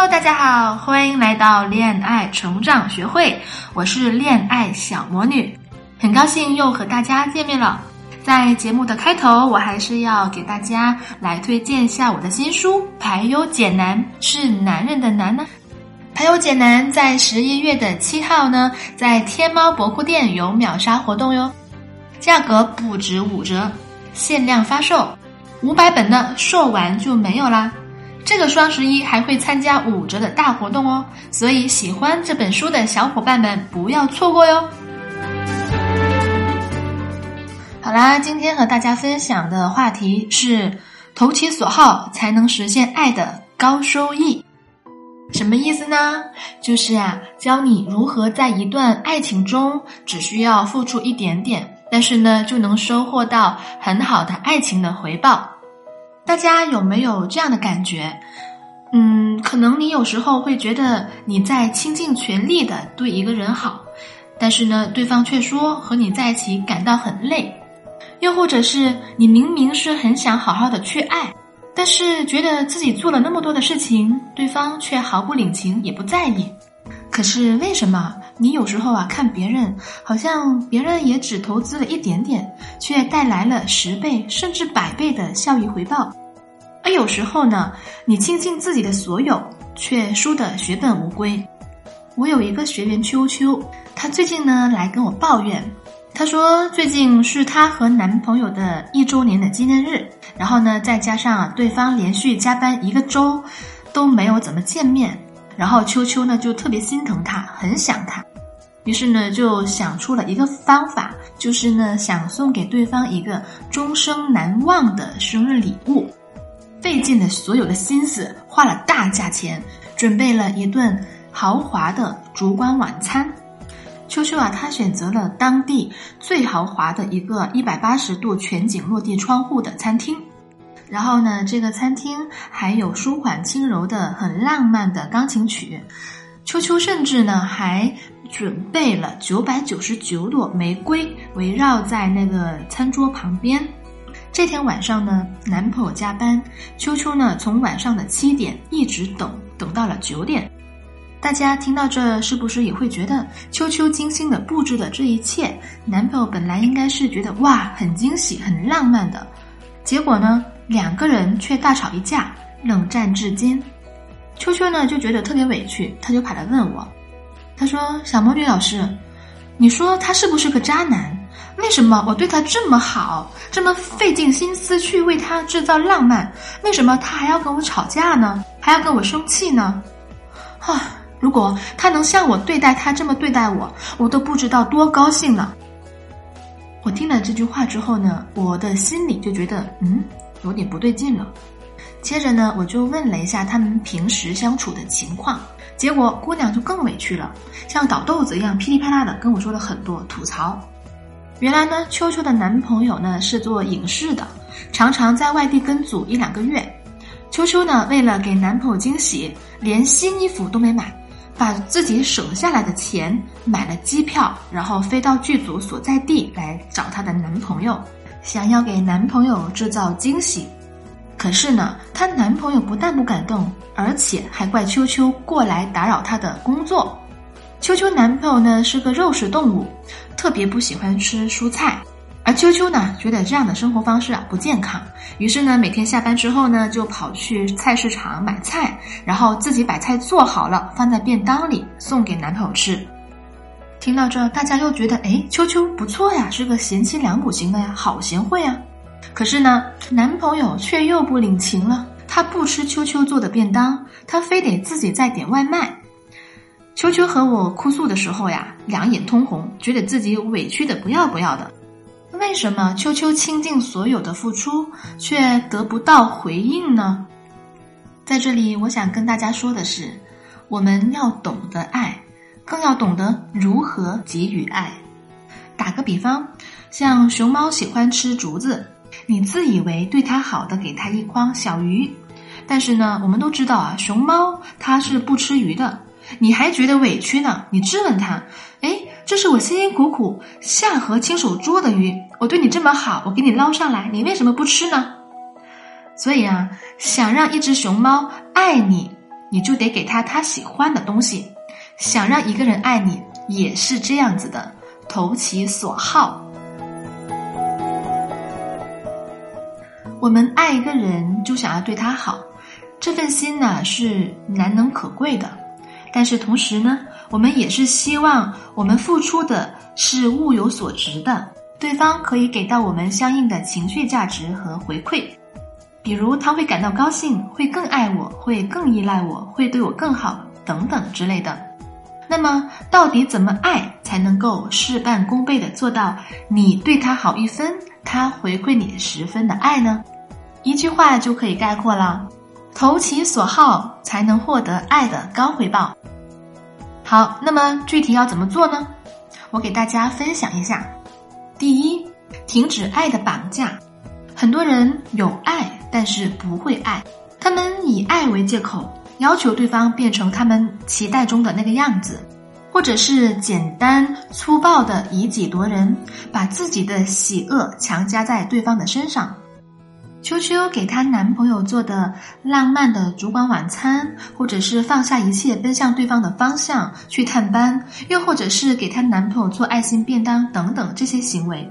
Hello，大家好，欢迎来到恋爱成长学会，我是恋爱小魔女，很高兴又和大家见面了。在节目的开头，我还是要给大家来推荐一下我的新书《排忧解难》，是男人的难呢。排忧解难在十一月的七号呢，在天猫博库店有秒杀活动哟，价格不止五折，限量发售，五百本呢售完就没有啦。这个双十一还会参加五折的大活动哦，所以喜欢这本书的小伙伴们不要错过哟。好啦，今天和大家分享的话题是投其所好才能实现爱的高收益。什么意思呢？就是啊，教你如何在一段爱情中只需要付出一点点，但是呢，就能收获到很好的爱情的回报。大家有没有这样的感觉？嗯，可能你有时候会觉得你在倾尽全力的对一个人好，但是呢，对方却说和你在一起感到很累。又或者是你明明是很想好好的去爱，但是觉得自己做了那么多的事情，对方却毫不领情，也不在意。可是为什么你有时候啊看别人，好像别人也只投资了一点点，却带来了十倍甚至百倍的效益回报？而有时候呢，你倾尽自己的所有，却输得血本无归。我有一个学员秋秋，她最近呢来跟我抱怨。她说，最近是她和男朋友的一周年的纪念日，然后呢，再加上对方连续加班一个周，都没有怎么见面，然后秋秋呢就特别心疼他，很想他，于是呢就想出了一个方法，就是呢想送给对方一个终生难忘的生日礼物，费尽了所有的心思，花了大价钱，准备了一顿豪华的烛光晚餐。秋秋啊，他选择了当地最豪华的一个一百八十度全景落地窗户的餐厅，然后呢，这个餐厅还有舒缓轻柔的很浪漫的钢琴曲。秋秋甚至呢还准备了九百九十九朵玫瑰围绕在那个餐桌旁边。这天晚上呢，男朋友加班，秋秋呢从晚上的七点一直等等到了九点。大家听到这，是不是也会觉得秋秋精心的布置的这一切，男朋友本来应该是觉得哇很惊喜、很浪漫的，结果呢，两个人却大吵一架，冷战至今。秋秋呢就觉得特别委屈，他就跑来问我，他说：“小魔女老师，你说他是不是个渣男？为什么我对他这么好，这么费尽心思去为他制造浪漫，为什么他还要跟我吵架呢？还要跟我生气呢？啊！”如果他能像我对待他这么对待我，我都不知道多高兴呢。我听了这句话之后呢，我的心里就觉得嗯，有点不对劲了。接着呢，我就问了一下他们平时相处的情况，结果姑娘就更委屈了，像倒豆子一样噼里啪啦的跟我说了很多吐槽。原来呢，秋秋的男朋友呢是做影视的，常常在外地跟组一两个月。秋秋呢，为了给男朋友惊喜，连新衣服都没买。把自己省下来的钱买了机票，然后飞到剧组所在地来找她的男朋友，想要给男朋友制造惊喜。可是呢，她男朋友不但不感动，而且还怪秋秋过来打扰她的工作。秋秋男朋友呢是个肉食动物，特别不喜欢吃蔬菜。而秋秋呢，觉得这样的生活方式啊不健康，于是呢，每天下班之后呢，就跑去菜市场买菜，然后自己把菜做好了，放在便当里送给男朋友吃。听到这，大家又觉得，哎，秋秋不错呀，是个贤妻良母型的呀，好贤惠啊。可是呢，男朋友却又不领情了，他不吃秋秋做的便当，他非得自己再点外卖。秋秋和我哭诉的时候呀，两眼通红，觉得自己委屈的不要不要的。为什么秋秋倾尽所有的付出，却得不到回应呢？在这里，我想跟大家说的是，我们要懂得爱，更要懂得如何给予爱。打个比方，像熊猫喜欢吃竹子，你自以为对它好的，给它一筐小鱼，但是呢，我们都知道啊，熊猫它是不吃鱼的，你还觉得委屈呢？你质问他，哎，这是我辛辛苦苦下河亲手捉的鱼，我对你这么好，我给你捞上来，你为什么不吃呢？所以啊，想让一只熊猫爱你，你就得给它它喜欢的东西；想让一个人爱你，也是这样子的。投其所好。我们爱一个人，就想要对他好，这份心呢是难能可贵的。但是同时呢，我们也是希望我们付出的是物有所值的，对方可以给到我们相应的情绪价值和回馈。比如他会感到高兴，会更爱我，会更依赖我，会对我更好，等等之类的。那么，到底怎么爱才能够事半功倍的做到你对他好一分，他回馈你十分的爱呢？一句话就可以概括了：投其所好，才能获得爱的高回报。好，那么具体要怎么做呢？我给大家分享一下。第一，停止爱的绑架。很多人有爱，但是不会爱，他们以爱为借口。要求对方变成他们期待中的那个样子，或者是简单粗暴的以己夺人，把自己的喜恶强加在对方的身上。秋秋给她男朋友做的浪漫的烛光晚餐，或者是放下一切奔向对方的方向去探班，又或者是给她男朋友做爱心便当等等这些行为，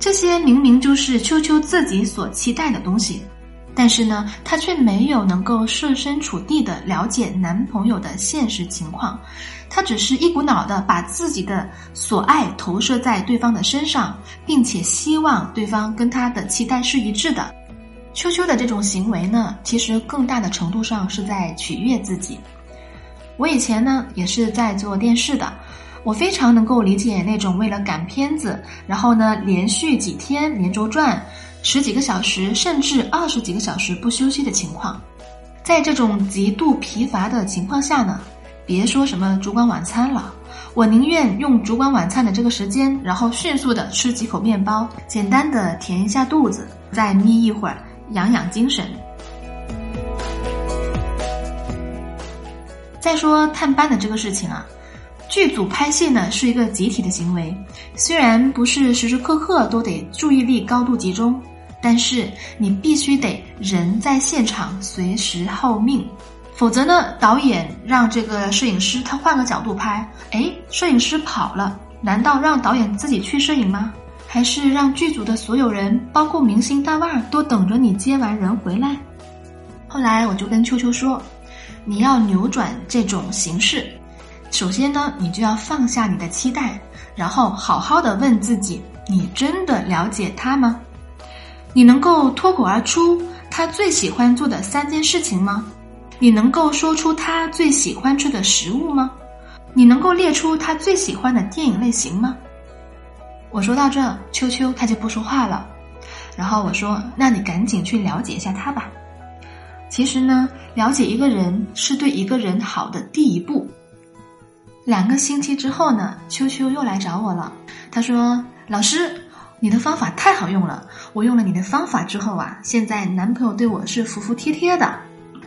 这些明明就是秋秋自己所期待的东西。但是呢，她却没有能够设身处地的了解男朋友的现实情况，她只是一股脑的把自己的所爱投射在对方的身上，并且希望对方跟她的期待是一致的。秋秋的这种行为呢，其实更大的程度上是在取悦自己。我以前呢也是在做电视的，我非常能够理解那种为了赶片子，然后呢连续几天连轴转。十几个小时，甚至二十几个小时不休息的情况，在这种极度疲乏的情况下呢，别说什么烛光晚餐了，我宁愿用烛光晚餐的这个时间，然后迅速的吃几口面包，简单的填一下肚子，再眯一会儿，养养精神。再说探班的这个事情啊，剧组拍戏呢是一个集体的行为，虽然不是时时刻刻都得注意力高度集中。但是你必须得人在现场，随时候命，否则呢，导演让这个摄影师他换个角度拍，哎，摄影师跑了，难道让导演自己去摄影吗？还是让剧组的所有人，包括明星大腕儿都等着你接完人回来？后来我就跟秋秋说，你要扭转这种形式，首先呢，你就要放下你的期待，然后好好的问自己，你真的了解他吗？你能够脱口而出他最喜欢做的三件事情吗？你能够说出他最喜欢吃的食物吗？你能够列出他最喜欢的电影类型吗？我说到这，秋秋他就不说话了。然后我说：“那你赶紧去了解一下他吧。”其实呢，了解一个人是对一个人好的第一步。两个星期之后呢，秋秋又来找我了。他说：“老师。”你的方法太好用了，我用了你的方法之后啊，现在男朋友对我是服服帖帖的。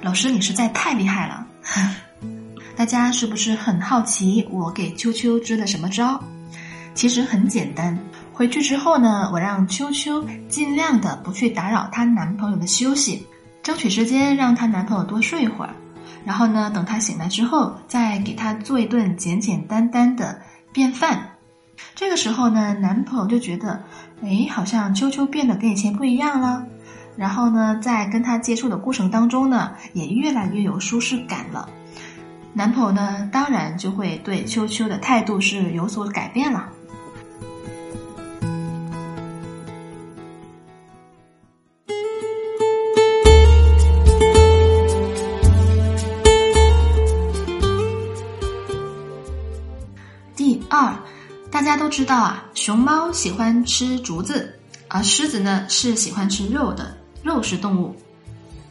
老师，你实在太厉害了！大家是不是很好奇我给秋秋支了什么招？其实很简单，回去之后呢，我让秋秋尽量的不去打扰她男朋友的休息，争取时间让她男朋友多睡一会儿，然后呢，等他醒来之后，再给他做一顿简简单单的便饭。这个时候呢，男朋友就觉得，哎，好像秋秋变得跟以前不一样了。然后呢，在跟他接触的过程当中呢，也越来越有舒适感了。男朋友呢，当然就会对秋秋的态度是有所改变了。大家都知道啊，熊猫喜欢吃竹子，而狮子呢是喜欢吃肉的肉食动物。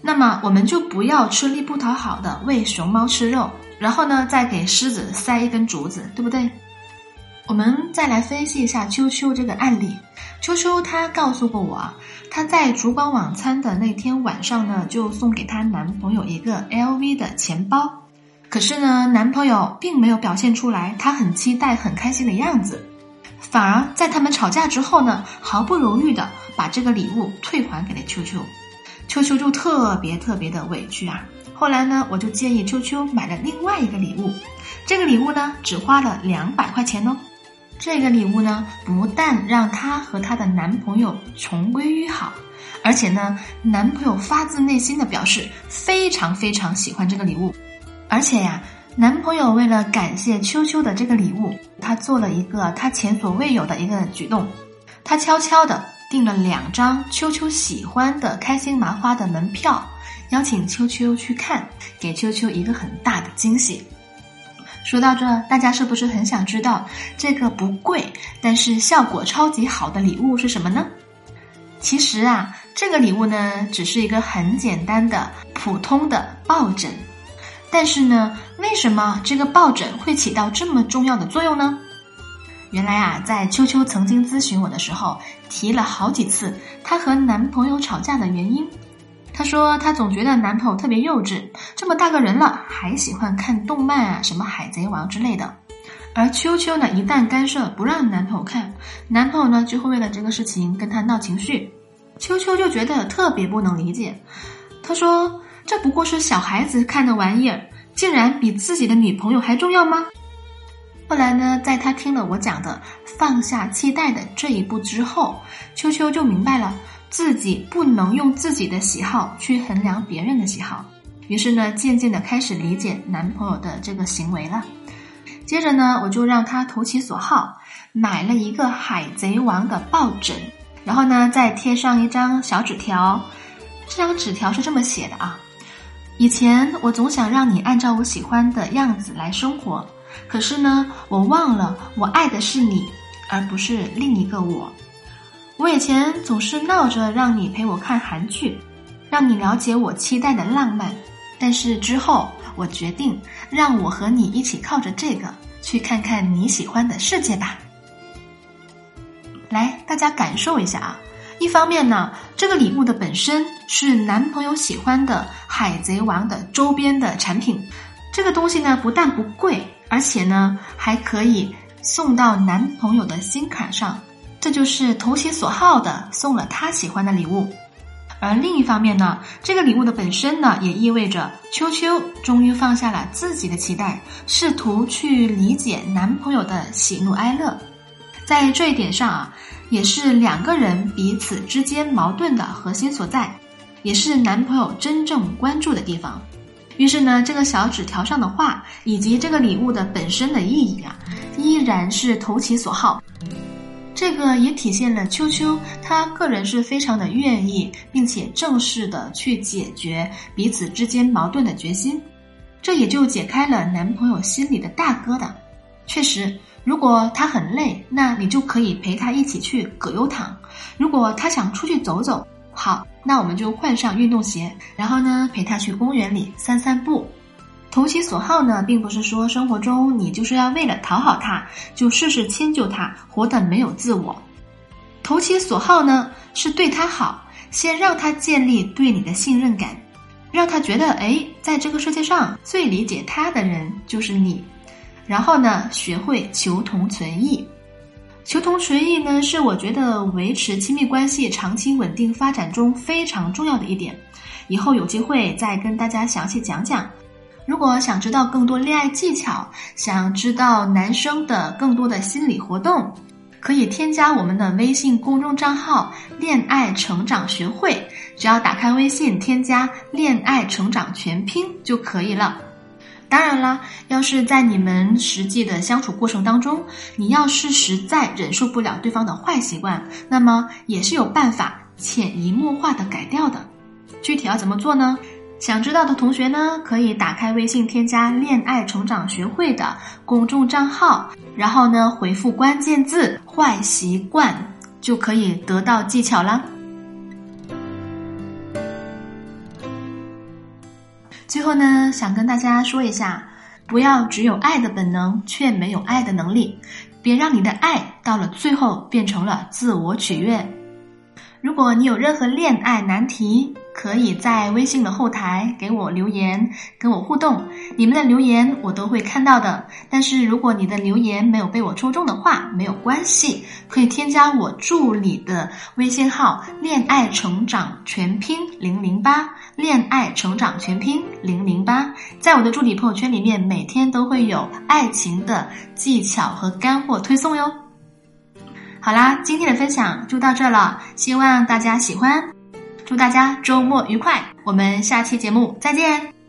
那么我们就不要吃力不讨好的喂熊猫吃肉，然后呢再给狮子塞一根竹子，对不对？我们再来分析一下秋秋这个案例。秋秋她告诉过我，她在烛光晚餐的那天晚上呢，就送给她男朋友一个 LV 的钱包。可是呢，男朋友并没有表现出来他很期待、很开心的样子，反而在他们吵架之后呢，毫不犹豫的把这个礼物退还给了秋秋。秋秋就特别特别的委屈啊。后来呢，我就建议秋秋买了另外一个礼物，这个礼物呢，只花了两百块钱哦。这个礼物呢，不但让她和她的男朋友重归于好，而且呢，男朋友发自内心的表示非常非常喜欢这个礼物。而且呀，男朋友为了感谢秋秋的这个礼物，他做了一个他前所未有的一个举动，他悄悄的订了两张秋秋喜欢的开心麻花的门票，邀请秋秋去看，给秋秋一个很大的惊喜。说到这，大家是不是很想知道这个不贵但是效果超级好的礼物是什么呢？其实啊，这个礼物呢，只是一个很简单的普通的抱枕。但是呢，为什么这个抱枕会起到这么重要的作用呢？原来啊，在秋秋曾经咨询我的时候，提了好几次她和男朋友吵架的原因。她说她总觉得男朋友特别幼稚，这么大个人了还喜欢看动漫啊，什么海贼王之类的。而秋秋呢，一旦干涉不让男朋友看，男朋友呢就会为了这个事情跟她闹情绪。秋秋就觉得特别不能理解，她说。这不过是小孩子看的玩意儿，竟然比自己的女朋友还重要吗？后来呢，在他听了我讲的放下期待的这一步之后，秋秋就明白了自己不能用自己的喜好去衡量别人的喜好，于是呢，渐渐的开始理解男朋友的这个行为了。接着呢，我就让他投其所好，买了一个海贼王的抱枕，然后呢，再贴上一张小纸条。这张纸条是这么写的啊。以前我总想让你按照我喜欢的样子来生活，可是呢，我忘了我爱的是你，而不是另一个我。我以前总是闹着让你陪我看韩剧，让你了解我期待的浪漫，但是之后我决定让我和你一起靠着这个去看看你喜欢的世界吧。来，大家感受一下啊。一方面呢，这个礼物的本身是男朋友喜欢的《海贼王》的周边的产品，这个东西呢不但不贵，而且呢还可以送到男朋友的心坎上，这就是投其所好的送了他喜欢的礼物。而另一方面呢，这个礼物的本身呢也意味着秋秋终于放下了自己的期待，试图去理解男朋友的喜怒哀乐，在这一点上啊。也是两个人彼此之间矛盾的核心所在，也是男朋友真正关注的地方。于是呢，这个小纸条上的话以及这个礼物的本身的意义啊，依然是投其所好。这个也体现了秋秋他个人是非常的愿意，并且正式的去解决彼此之间矛盾的决心。这也就解开了男朋友心里的大疙瘩。确实。如果他很累，那你就可以陪他一起去葛优躺；如果他想出去走走，好，那我们就换上运动鞋，然后呢陪他去公园里散散步。投其所好呢，并不是说生活中你就是要为了讨好他，就事事迁就他，活得没有自我。投其所好呢，是对他好，先让他建立对你的信任感，让他觉得，哎，在这个世界上最理解他的人就是你。然后呢，学会求同存异。求同存异呢，是我觉得维持亲密关系长期稳定发展中非常重要的一点。以后有机会再跟大家详细讲讲。如果想知道更多恋爱技巧，想知道男生的更多的心理活动，可以添加我们的微信公众账号“恋爱成长学会”，只要打开微信添加“恋爱成长全拼”就可以了。当然啦，要是在你们实际的相处过程当中，你要是实在忍受不了对方的坏习惯，那么也是有办法潜移默化的改掉的。具体要怎么做呢？想知道的同学呢，可以打开微信添加“恋爱成长学会”的公众账号，然后呢回复关键字“坏习惯”，就可以得到技巧了。最后呢，想跟大家说一下，不要只有爱的本能，却没有爱的能力，别让你的爱到了最后变成了自我取悦。如果你有任何恋爱难题，可以在微信的后台给我留言，跟我互动。你们的留言我都会看到的。但是如果你的留言没有被我抽中的话，没有关系，可以添加我助理的微信号“恋爱成长全拼零零八”，恋爱成长全拼零零八，在我的助理朋友圈里面，每天都会有爱情的技巧和干货推送哟。好啦，今天的分享就到这了，希望大家喜欢，祝大家周末愉快，我们下期节目再见。